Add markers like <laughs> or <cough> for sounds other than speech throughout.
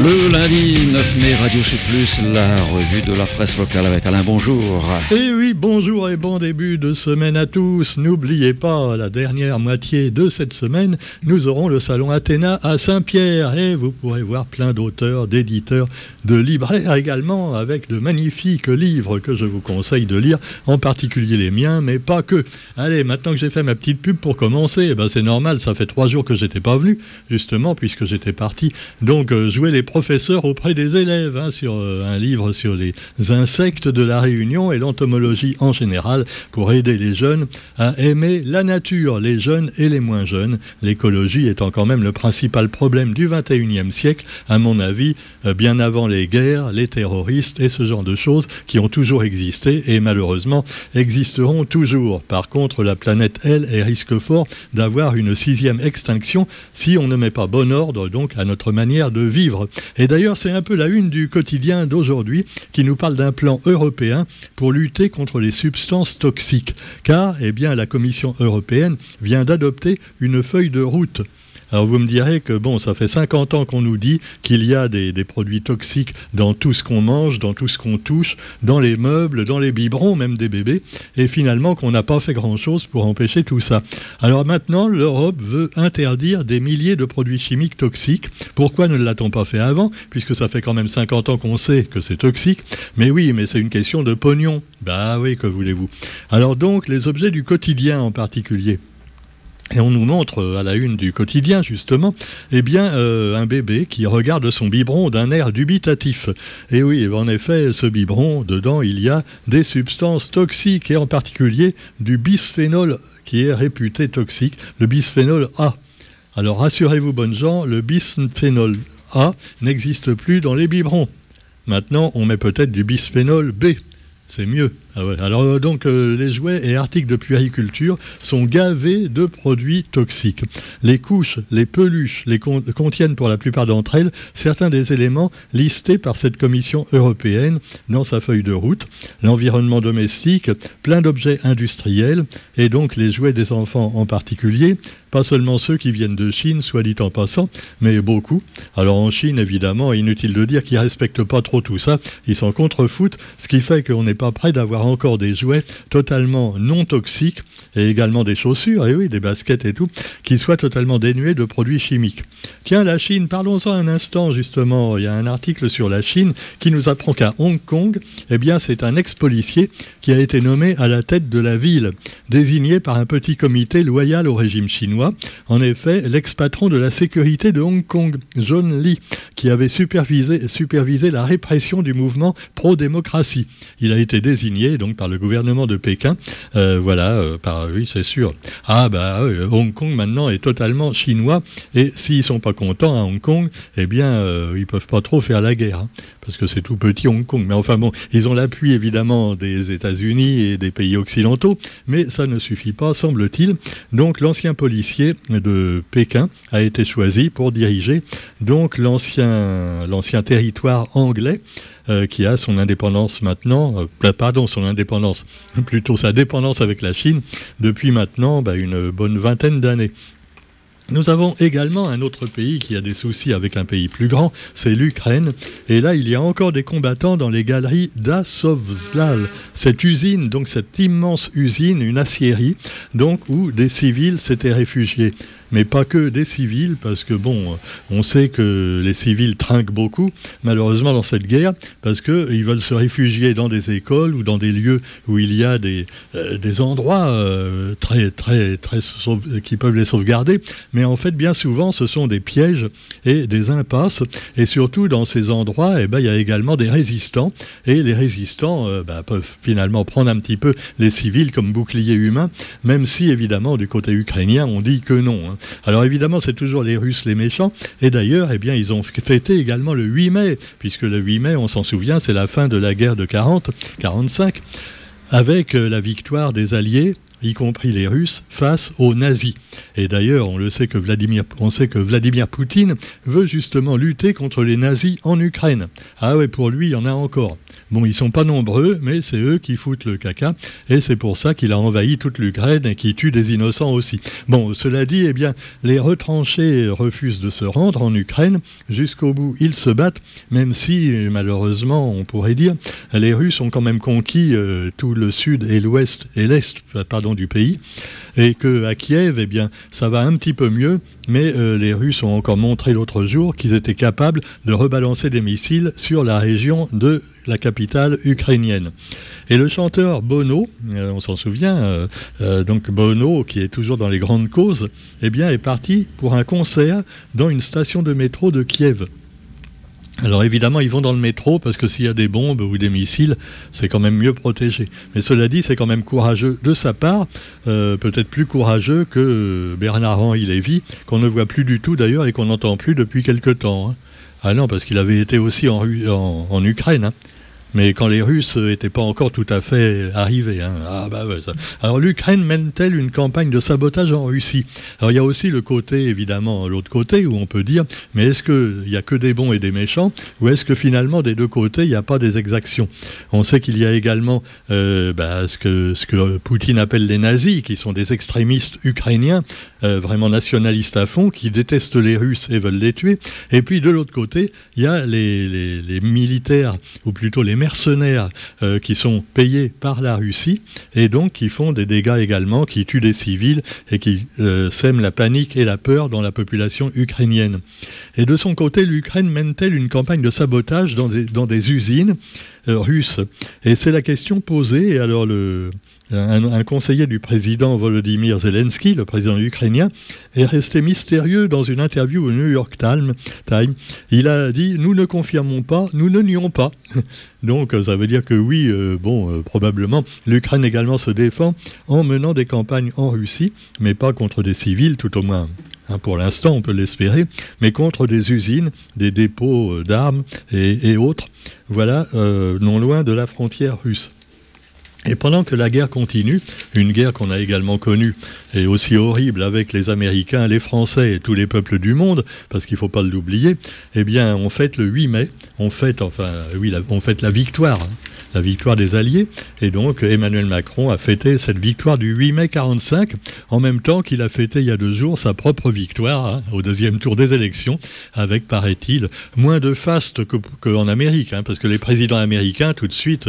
Le lundi 9 mai, Radio Sud la revue de la presse locale avec Alain, bonjour. Eh oui, bonjour et bon début de semaine à tous. N'oubliez pas, la dernière moitié de cette semaine, nous aurons le salon Athéna à Saint-Pierre et vous pourrez voir plein d'auteurs, d'éditeurs, de libraires également avec de magnifiques livres que je vous conseille de lire, en particulier les miens, mais pas que. Allez, maintenant que j'ai fait ma petite pub pour commencer, eh ben c'est normal, ça fait trois jours que j'étais pas venu, justement, puisque j'étais parti donc euh, les professeur auprès des élèves hein, sur euh, un livre sur les insectes de la Réunion et l'entomologie en général pour aider les jeunes à aimer la nature, les jeunes et les moins jeunes. L'écologie étant quand même le principal problème du 21e siècle, à mon avis, euh, bien avant les guerres, les terroristes et ce genre de choses qui ont toujours existé et malheureusement existeront toujours. Par contre, la planète, elle, est risque fort d'avoir une sixième extinction si on ne met pas bon ordre donc à notre manière de vivre. Et d'ailleurs, c'est un peu la une du quotidien d'aujourd'hui qui nous parle d'un plan européen pour lutter contre les substances toxiques. Car, eh bien, la Commission européenne vient d'adopter une feuille de route alors vous me direz que bon, ça fait 50 ans qu'on nous dit qu'il y a des, produits toxiques dans tout ce qu'on mange, dans tout ce qu'on touche, dans les meubles, dans les biberons, même des bébés, et finalement qu'on n'a pas fait grand-chose pour empêcher tout ça. Alors maintenant, l'Europe veut interdire des milliers de produits chimiques toxiques. Pourquoi ne l'a-t-on pas fait avant Puisque ça fait quand même 50 ans qu'on sait que c'est toxique? Mais oui, mais c'est une question de pognon. Bah oui, que voulez-vous? Alors donc, les objets du quotidien en particulier. Et on nous montre euh, à la une du quotidien, justement, eh bien, euh, un bébé qui regarde son biberon d'un air dubitatif. Et oui, en effet, ce biberon, dedans, il y a des substances toxiques, et en particulier du bisphénol qui est réputé toxique, le bisphénol A. Alors rassurez-vous, bonnes gens, le bisphénol A n'existe plus dans les biberons. Maintenant, on met peut-être du bisphénol B. C'est mieux. Ah Alors euh, donc euh, les jouets et articles de puériculture sont gavés de produits toxiques. Les couches, les peluches contiennent pour la plupart d'entre elles certains des éléments listés par cette Commission européenne dans sa feuille de route. L'environnement domestique, plein d'objets industriels et donc les jouets des enfants en particulier, pas seulement ceux qui viennent de Chine, soit dit en passant, mais beaucoup. Alors en Chine, évidemment, inutile de dire qu'ils respectent pas trop tout ça, ils s'en contrefoutent, ce qui fait qu'on n'est pas prêt d'avoir encore des jouets totalement non toxiques, et également des chaussures, et oui, des baskets et tout, qui soient totalement dénués de produits chimiques. Tiens, la Chine, parlons-en un instant justement, il y a un article sur la Chine qui nous apprend qu'à Hong Kong, eh bien c'est un ex-policier qui a été nommé à la tête de la ville, désigné par un petit comité loyal au régime chinois en effet, l'ex-patron de la sécurité de Hong Kong, John Lee, qui avait supervisé, supervisé la répression du mouvement pro-démocratie. Il a été désigné donc par le gouvernement de Pékin. Euh, voilà, euh, par oui, c'est sûr. Ah bah Hong Kong maintenant est totalement chinois et s'ils sont pas contents à Hong Kong, eh bien euh, ils peuvent pas trop faire la guerre. Hein parce que c'est tout petit Hong Kong. Mais enfin bon, ils ont l'appui évidemment des États-Unis et des pays occidentaux, mais ça ne suffit pas, semble-t-il. Donc l'ancien policier de Pékin a été choisi pour diriger donc l'ancien territoire anglais. Euh, qui a son indépendance maintenant, euh, pardon, son indépendance, <laughs> plutôt sa dépendance avec la Chine, depuis maintenant bah, une bonne vingtaine d'années. Nous avons également un autre pays qui a des soucis avec un pays plus grand, c'est l'Ukraine. Et là, il y a encore des combattants dans les galeries d'Asovzal, cette usine, donc cette immense usine, une aciérie, donc où des civils s'étaient réfugiés mais pas que des civils, parce que bon, on sait que les civils trinquent beaucoup, malheureusement, dans cette guerre, parce qu'ils veulent se réfugier dans des écoles ou dans des lieux où il y a des, euh, des endroits euh, très, très, très qui peuvent les sauvegarder, mais en fait, bien souvent, ce sont des pièges et des impasses, et surtout dans ces endroits, eh ben, il y a également des résistants, et les résistants euh, ben, peuvent finalement prendre un petit peu les civils comme bouclier humain, même si, évidemment, du côté ukrainien, on dit que non. Hein. Alors évidemment, c'est toujours les Russes les méchants. Et d'ailleurs, eh bien, ils ont fêté également le 8 mai, puisque le 8 mai, on s'en souvient, c'est la fin de la guerre de 40, 45, avec euh, la victoire des Alliés y compris les Russes, face aux nazis. Et d'ailleurs, on le sait que Vladimir, on sait que Vladimir Poutine veut justement lutter contre les nazis en Ukraine. Ah oui, pour lui, il y en a encore. Bon, ils sont pas nombreux, mais c'est eux qui foutent le caca, et c'est pour ça qu'il a envahi toute l'Ukraine et qui tue des innocents aussi. Bon, cela dit, eh bien, les retranchés refusent de se rendre en Ukraine. Jusqu'au bout, ils se battent, même si, malheureusement, on pourrait dire, les Russes ont quand même conquis euh, tout le sud et l'ouest et l'est, pardon, du pays et qu'à Kiev, eh bien, ça va un petit peu mieux, mais euh, les Russes ont encore montré l'autre jour qu'ils étaient capables de rebalancer des missiles sur la région de la capitale ukrainienne. Et le chanteur Bono, euh, on s'en souvient, euh, donc Bono, qui est toujours dans les grandes causes, eh bien, est parti pour un concert dans une station de métro de Kiev. Alors évidemment, ils vont dans le métro parce que s'il y a des bombes ou des missiles, c'est quand même mieux protégé. Mais cela dit, c'est quand même courageux de sa part, euh, peut-être plus courageux que Bernard-Henri Lévy, qu'on ne voit plus du tout d'ailleurs et qu'on n'entend plus depuis quelque temps. Hein. Ah non, parce qu'il avait été aussi en, Ukraine. Hein mais quand les Russes n'étaient pas encore tout à fait arrivés. Hein. Ah, bah Alors l'Ukraine mène-t-elle une campagne de sabotage en Russie? Alors il y a aussi le côté, évidemment, l'autre côté, où on peut dire, mais est-ce qu'il n'y a que des bons et des méchants, ou est-ce que finalement des deux côtés, il n'y a pas des exactions? On sait qu'il y a également euh, bah, ce, que, ce que Poutine appelle les nazis, qui sont des extrémistes ukrainiens, euh, vraiment nationalistes à fond, qui détestent les Russes et veulent les tuer. Et puis de l'autre côté, il y a les, les militaires, ou plutôt les mercenaires euh, qui sont payés par la Russie et donc qui font des dégâts également, qui tuent des civils et qui euh, sèment la panique et la peur dans la population ukrainienne. Et de son côté, l'Ukraine mène-t-elle une campagne de sabotage dans des, usines euh, russes? Et c'est la question posée. Et alors le, un, conseiller du président Volodymyr Zelensky, le président ukrainien, est resté mystérieux dans une interview au New York Times. Il a dit Nous ne confirmons pas, nous ne nions pas. <laughs> Donc ça veut dire que oui, euh, bon, euh, probablement, l'Ukraine également se défend en menant des campagnes en Russie, mais pas contre des civils, tout au moins. Hein, pour l'instant, on peut l'espérer, mais contre des usines, des dépôts euh, d'armes et, autres, voilà, non loin de la frontière russe. Et pendant que la guerre continue, une guerre qu'on a également connue et aussi horrible avec les Américains, les Français et tous les peuples du monde, parce qu'il ne faut pas l'oublier, eh bien, on fête le 8 mai, on fête, enfin, oui, on fête la victoire hein la victoire des Alliés. Et donc Emmanuel Macron a fêté cette victoire du 8 mai 45, en même temps qu'il a fêté il y a deux jours sa propre victoire hein, au deuxième tour des élections, avec, paraît-il, moins de faste qu'en Amérique, hein, parce que les présidents américains, tout de suite,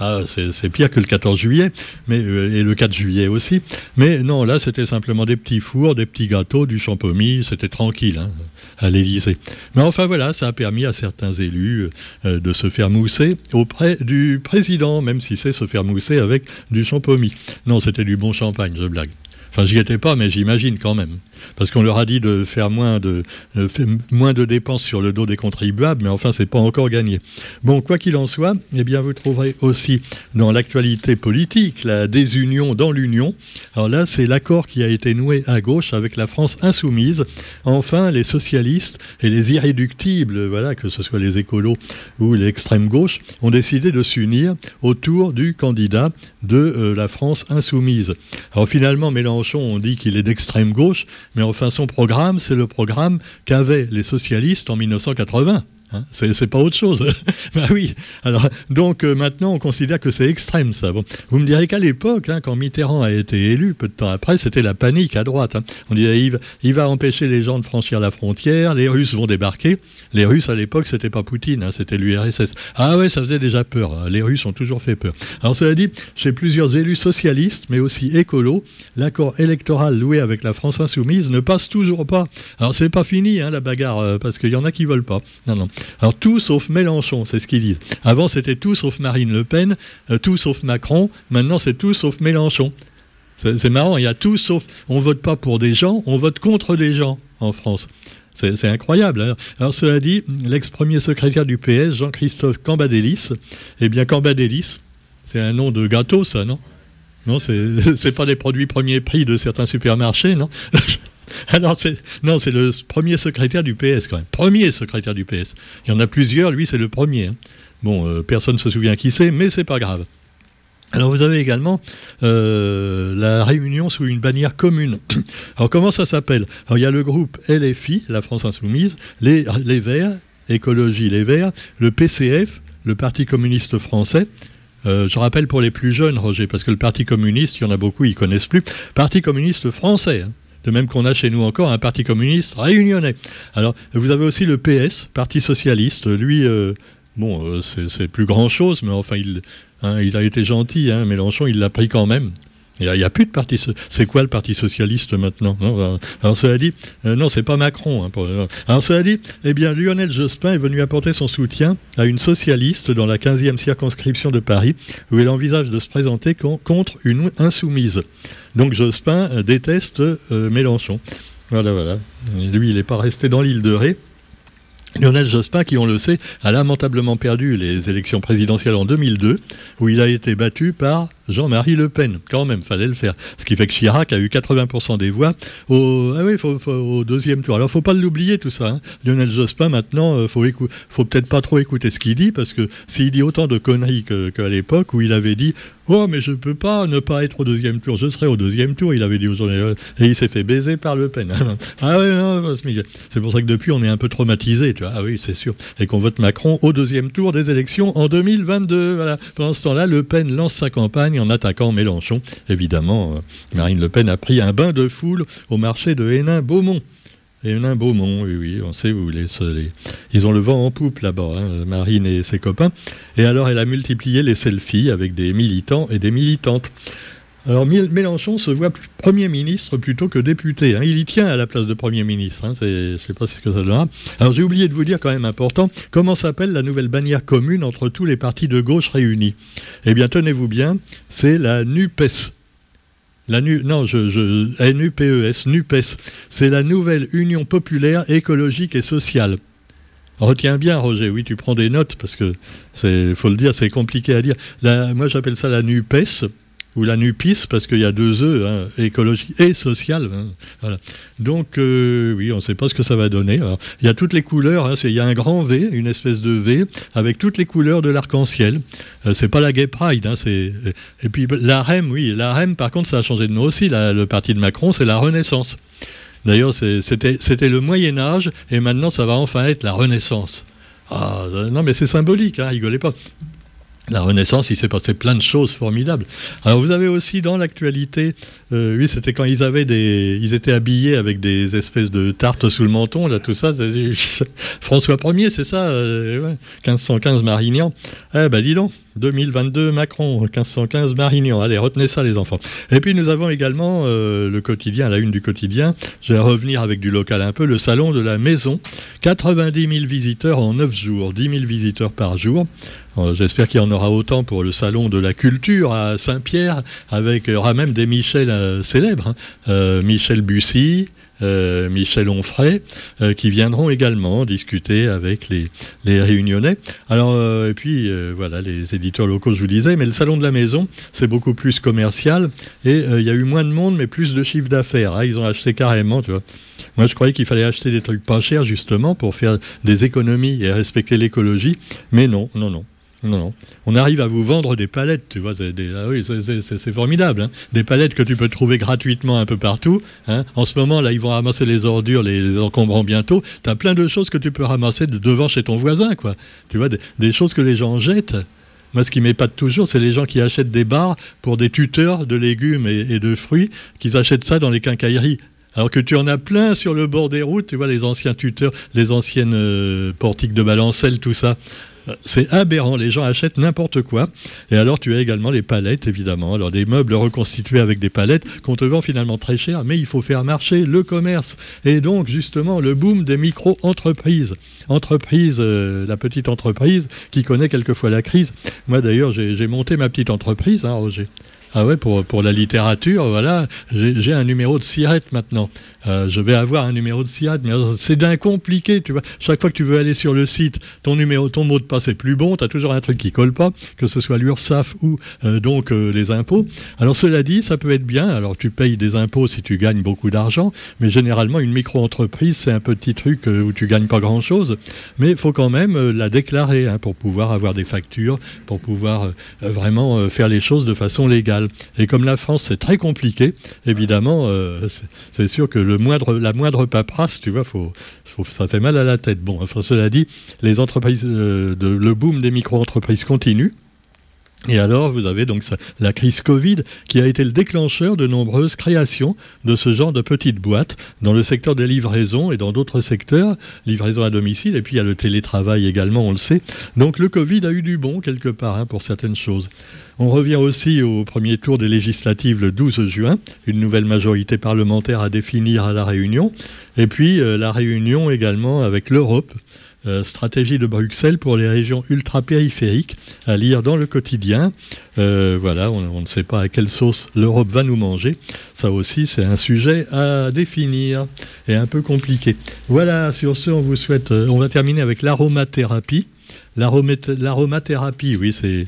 ah, c'est pire que le 14 juillet, mais, euh, et le 4 juillet aussi. Mais non, là, c'était simplement des petits fours, des petits gâteaux, du champomis, c'était tranquille hein, à l'Élysée. Mais enfin voilà, ça a permis à certains élus euh, de se faire mousser auprès du président, même si c'est se faire mousser avec du champomis. Non, c'était du bon champagne, je blague. Enfin, j'y étais pas, mais j'imagine quand même parce qu'on leur a dit de faire moins de, moins de dépenses sur le dos des contribuables, mais enfin, c'est pas encore gagné. Bon, quoi qu'il en soit, eh bien, vous trouverez aussi dans l'actualité politique la désunion dans l'Union. Alors là, c'est l'accord qui a été noué à gauche avec la France insoumise. Enfin, les socialistes et les irréductibles, voilà, que ce soit les écolos ou l'extrême gauche, ont décidé de s'unir autour du candidat de euh, la France insoumise. Alors finalement, Mélenchon, on dit qu'il est d'extrême gauche, mais enfin, son programme, c'est le programme qu'avaient les socialistes en 1980. Hein, c'est pas autre chose. <laughs> bah oui. Alors donc euh, maintenant on considère que c'est extrême ça. Vous me direz qu'à l'époque, hein, quand Mitterrand a été élu, peu de temps après, c'était la panique à droite. Hein. On disait il il va, empêcher les gens de franchir la frontière, les Russes vont débarquer. Les Russes à l'époque c'était pas Poutine, c'était l'URSS. Ah ouais, ça faisait déjà peur. Les Russes ont toujours fait peur. Alors cela dit, chez plusieurs élus socialistes, mais aussi écolos, l'accord électoral loué avec la France insoumise ne passe toujours pas. Alors c'est pas fini la bagarre euh, parce qu'il y en a qui veulent pas. Non non. Alors tout sauf Mélenchon, c'est ce qu'ils disent. Avant c'était tout sauf Marine Le Pen, euh, tout sauf Macron, maintenant c'est tout sauf Mélenchon. C'est marrant, il y a tout sauf... On vote pas pour des gens, on vote contre des gens en France. C'est incroyable. Alors cela dit, l'ex-premier secrétaire du PS, Jean-Christophe Cambadélis, eh bien Cambadélis, c'est un nom de gâteau ça, non? Non, c'est <laughs> pas des produits premier prix de certains supermarchés, non? <laughs> Alors, non, c'est le premier secrétaire du PS quand même. Premier secrétaire du PS. Il y en a plusieurs, lui c'est le premier. Hein. Bon, euh, personne ne se souvient qui c'est, mais c'est pas grave. Alors vous avez également euh, la réunion sous une bannière commune. <coughs> Alors comment ça s'appelle? Alors il y a le groupe LFI, la France Insoumise, les, Verts, Écologie Les Verts, le PCF, le Parti communiste français. je rappelle pour les plus jeunes, Roger, parce que le Parti communiste, il y en a beaucoup, ils connaissent plus. Parti communiste français. Hein. De même qu'on a chez nous encore un Parti communiste réunionnais. Alors, vous avez aussi le PS, Parti socialiste. Lui, bon, c'est plus grand chose, mais enfin, il, hein, a été gentil. Hein, Mélenchon, il l'a pris quand même. Il n'y a, plus de parti. C'est quoi le Parti socialiste maintenant Alors cela dit, euh, non, c'est pas Macron. Hein, euh, alors cela dit, eh bien, Lionel Jospin est venu apporter son soutien à une socialiste dans la 15e circonscription de Paris, où il envisage de se présenter contre une insoumise. Donc Jospin euh, déteste Mélenchon. Voilà, voilà. lui, il n'est pas resté dans l'île de Ré. Lionel Jospin, qui on le sait, a lamentablement perdu les élections présidentielles en 2002, où il a été battu par Jean-Marie Le Pen. Quand même, fallait le faire. Ce qui fait que Chirac a eu 80% des voix au, ah au deuxième tour. Alors, faut pas l'oublier tout ça. Hein. Lionel Jospin, maintenant, il euh, faut, faut peut-être pas trop écouter ce qu'il dit, parce que s'il dit autant de conneries qu'à l'époque où il avait dit Oh, mais je ne peux pas ne pas être au deuxième tour. Je serai au deuxième tour, il avait dit aux Et il s'est fait baiser par Le Pen. <laughs> ah c'est pour ça que depuis, on est un peu traumatisé. Tu vois. Ah oui, c'est sûr. Et qu'on vote Macron au deuxième tour des élections en 2022. Voilà. Pendant ce temps-là, Le Pen lance sa campagne en attaquant Mélenchon. Évidemment, euh, Marine Le Pen a pris un bain de foule au marché de Hénin-Beaumont. Hénin-Beaumont, oui, oui, on sait où les, les, ils ont le vent en poupe là-bas, hein, Marine et ses copains. Et alors, elle a multiplié les selfies avec des militants et des militantes. Alors Mélenchon se voit Premier ministre plutôt que député. Hein. Il y tient à la place de Premier ministre. Je ne sais pas ce que ça donnera. Alors j'ai oublié de vous dire quand même important, comment s'appelle la nouvelle bannière commune entre tous les partis de gauche réunis? Eh bien tenez-vous bien, c'est la NUPES. La nu, non, je, NUPES, NUPES. C'est la nouvelle Union populaire écologique et sociale. Retiens bien, Roger, oui, tu prends des notes parce que, il faut le dire, c'est compliqué à dire. moi, j'appelle ça la NUPES, ou la NUPIS, parce qu'il y a deux E, hein, écologique et social. Hein, Donc, euh, oui, on ne sait pas ce que ça va donner. il y a toutes les couleurs, hein, il y a un grand V, une espèce de V, avec toutes les couleurs de l'arc-en-ciel. Euh, c'est pas la Gay Pride. et puis, la REM, oui, la REM, par contre, ça a changé de nom aussi. le parti de Macron, c'est la Renaissance. D'ailleurs, c'était le Moyen-Âge, et maintenant, ça va enfin être la Renaissance. Ah, non, mais c'est symbolique, hein, rigolez pas la Renaissance, il s'est passé plein de choses formidables. Alors vous avez aussi dans l'actualité, euh, oui, c'était quand ils avaient des, ils étaient habillés avec des espèces de tartes sous le menton, là, tout ça. François Ier, c'est ça, 1515 euh, Marignan. Eh ben dis donc, 2022 Macron, 1515 Marignan. Allez, retenez ça les enfants. Et puis nous avons également euh, le quotidien, la une du quotidien. Je vais revenir avec du local un peu, le salon de la maison. 90 000 visiteurs en 9 jours, 10 000 visiteurs par jour. Euh, j'espère qu'il y en aura autant pour le salon de la culture à Saint-Pierre, avec il y aura même des Michel euh, célèbres, hein. Michel Bussy, Michel Onfray, qui viendront également discuter avec les, les Réunionnais. Alors, et puis, voilà, les éditeurs locaux, je vous disais, mais le salon de la maison, c'est beaucoup plus commercial, et il y a eu moins de monde, mais plus de chiffre d'affaires. Hein. ils ont acheté carrément, tu vois. Moi, je croyais qu'il fallait acheter des trucs pas chers, justement, pour faire des économies et respecter l'écologie, mais non, non, non. Non. On arrive à vous vendre des palettes, tu vois. C'est ah oui, c'est formidable. Hein. Des palettes que tu peux trouver gratuitement un peu partout. Hein. En ce moment, là, ils vont ramasser les ordures, les, encombrants bientôt. Tu as plein de choses que tu peux ramasser devant chez ton voisin, quoi. Tu vois, des, choses que les gens jettent. Moi, ce qui m'épate toujours, c'est les gens qui achètent des bars pour des tuteurs de légumes et, de fruits, qu'ils achètent ça dans les quincailleries. Alors que tu en as plein sur le bord des routes, tu vois, les anciens tuteurs, les anciennes euh, portiques de balancelle, tout ça. C'est aberrant, les gens achètent n'importe quoi. Et alors tu as également les palettes, évidemment. Alors des meubles reconstitués avec des palettes qu'on te vend finalement très cher, mais il faut faire marcher le commerce. Et donc justement le boom des micro-entreprises. Entreprise, euh, la petite entreprise qui connaît quelquefois la crise. Moi d'ailleurs j'ai monté ma petite entreprise, hein, Roger. Ah ouais, pour, pour la littérature, voilà, j'ai un numéro de sirette maintenant. Euh, je vais avoir un numéro de sirette, mais c'est d'un compliqué, tu vois. Chaque fois que tu veux aller sur le site, ton numéro, ton mot de passe est plus bon, tu as toujours un truc qui colle pas, que ce soit l'URSSAF ou euh, donc euh, les impôts. Alors cela dit, ça peut être bien. Alors tu payes des impôts si tu gagnes beaucoup d'argent, mais généralement une micro-entreprise, c'est un petit truc où tu gagnes pas grand-chose, mais il faut quand même la déclarer hein, pour pouvoir avoir des factures, pour pouvoir vraiment faire les choses de façon légale. Et comme la France, c'est très compliqué, évidemment, euh, c'est sûr que le moindre, la moindre paperasse, tu vois, faut, ça fait mal à la tête. Bon, enfin, cela dit, les entreprises, euh, le boom des micro-entreprises continue. Et alors, vous avez donc la crise Covid qui a été le déclencheur de nombreuses créations de ce genre de petites boîtes dans le secteur des livraisons et dans d'autres secteurs, livraison à domicile, et puis il y a le télétravail également, on le sait. Donc le Covid a eu du bon quelque part hein, pour certaines choses. On revient aussi au premier tour des législatives le 12 juin, une nouvelle majorité parlementaire à définir à la Réunion, et puis euh, la Réunion également avec l'Europe euh, stratégie de Bruxelles pour les régions ultra-périphériques, à lire dans le quotidien. Euh, voilà, on, ne sait pas à quelle sauce l'Europe va nous manger. Ça aussi, c'est un sujet à définir et un peu compliqué. Voilà, sur ce, on vous souhaite. Euh, on va terminer avec l'aromathérapie. L'aromathérapie, oui, c'est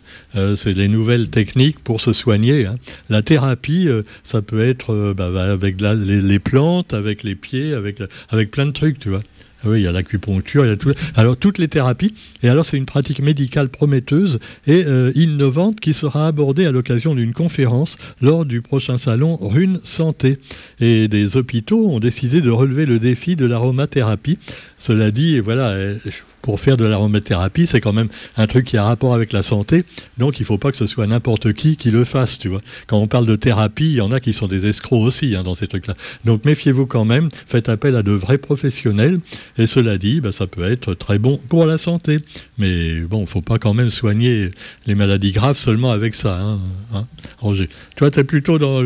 les nouvelles techniques pour se soigner. Hein. La thérapie, ça peut être bah, bah, avec les, plantes, avec les pieds, avec, avec plein de trucs, tu vois. Ah oui, il y a l'acupuncture, il y a tout. Alors toutes les thérapies. Et alors c'est une pratique médicale prometteuse et euh, innovante qui sera abordée à l'occasion d'une conférence lors du prochain salon Rune Santé. Et des hôpitaux ont décidé de relever le défi de l'aromathérapie. Cela dit, voilà, euh, pour faire de l'aromathérapie, c'est quand même un truc qui a rapport avec la santé. Donc il ne faut pas que ce soit n'importe qui qui le fasse, tu vois. Quand on parle de thérapie, il y en a qui sont des escrocs aussi hein, dans ces trucs-là. Donc méfiez-vous quand même. Faites appel à de vrais professionnels. Et cela dit, bah, ça peut être très bon pour la santé. Mais bon, il ne faut pas quand même soigner les maladies graves seulement avec ça. Hein, hein. Roger, toi, tu es plutôt dans,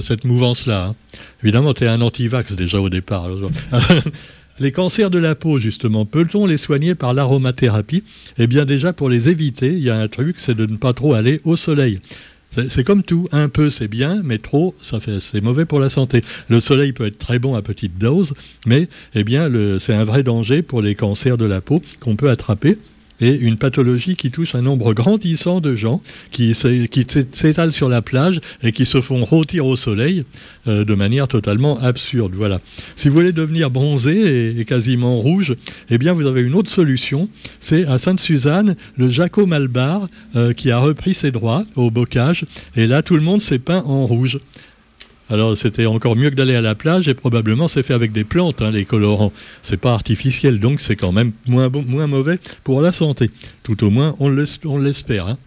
cette mouvance-là. Hein. Évidemment, tu es un anti-vax déjà au départ. <laughs> Les cancers de la peau, justement, peut-on les soigner par l'aromathérapie? Eh bien déjà, pour les éviter, il y a un truc, c'est de ne pas trop aller au soleil. C'est comme tout, un peu c'est bien, mais trop, ça fait, c'est mauvais pour la santé. Le soleil peut être très bon à petite dose, mais eh bien, c'est un vrai danger pour les cancers de la peau qu'on peut attraper et une pathologie qui touche un nombre grandissant de gens qui s'étalent sur la plage et qui se font rôtir au soleil euh, de manière totalement absurde. Voilà. Si vous voulez devenir bronzé et, quasiment rouge, eh bien vous avez une autre solution. C'est à Sainte-Suzanne le Jaco Malbar euh, qui a repris ses droits au bocage et là tout le monde s'est peint en rouge. Alors c'était encore mieux que d'aller à la plage et probablement c'est fait avec des plantes, hein, les colorants. C'est pas artificiel, donc c'est quand même moins, moins mauvais pour la santé. Tout au moins, on l'espère. Hein.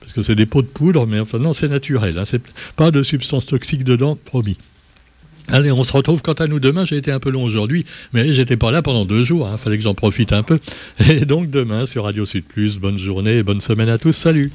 parce que c'est des pots de poudre, mais enfin non, c'est naturel. Hein, c'est pas de substances toxiques dedans, promis. Allez, on se retrouve quant à nous demain. J'ai été un peu long aujourd'hui, mais j'étais pas là pendant deux jours. Il hein. fallait que j'en profite un peu. Et donc demain sur Radio Sud Plus, bonne journée et bonne semaine à tous. Salut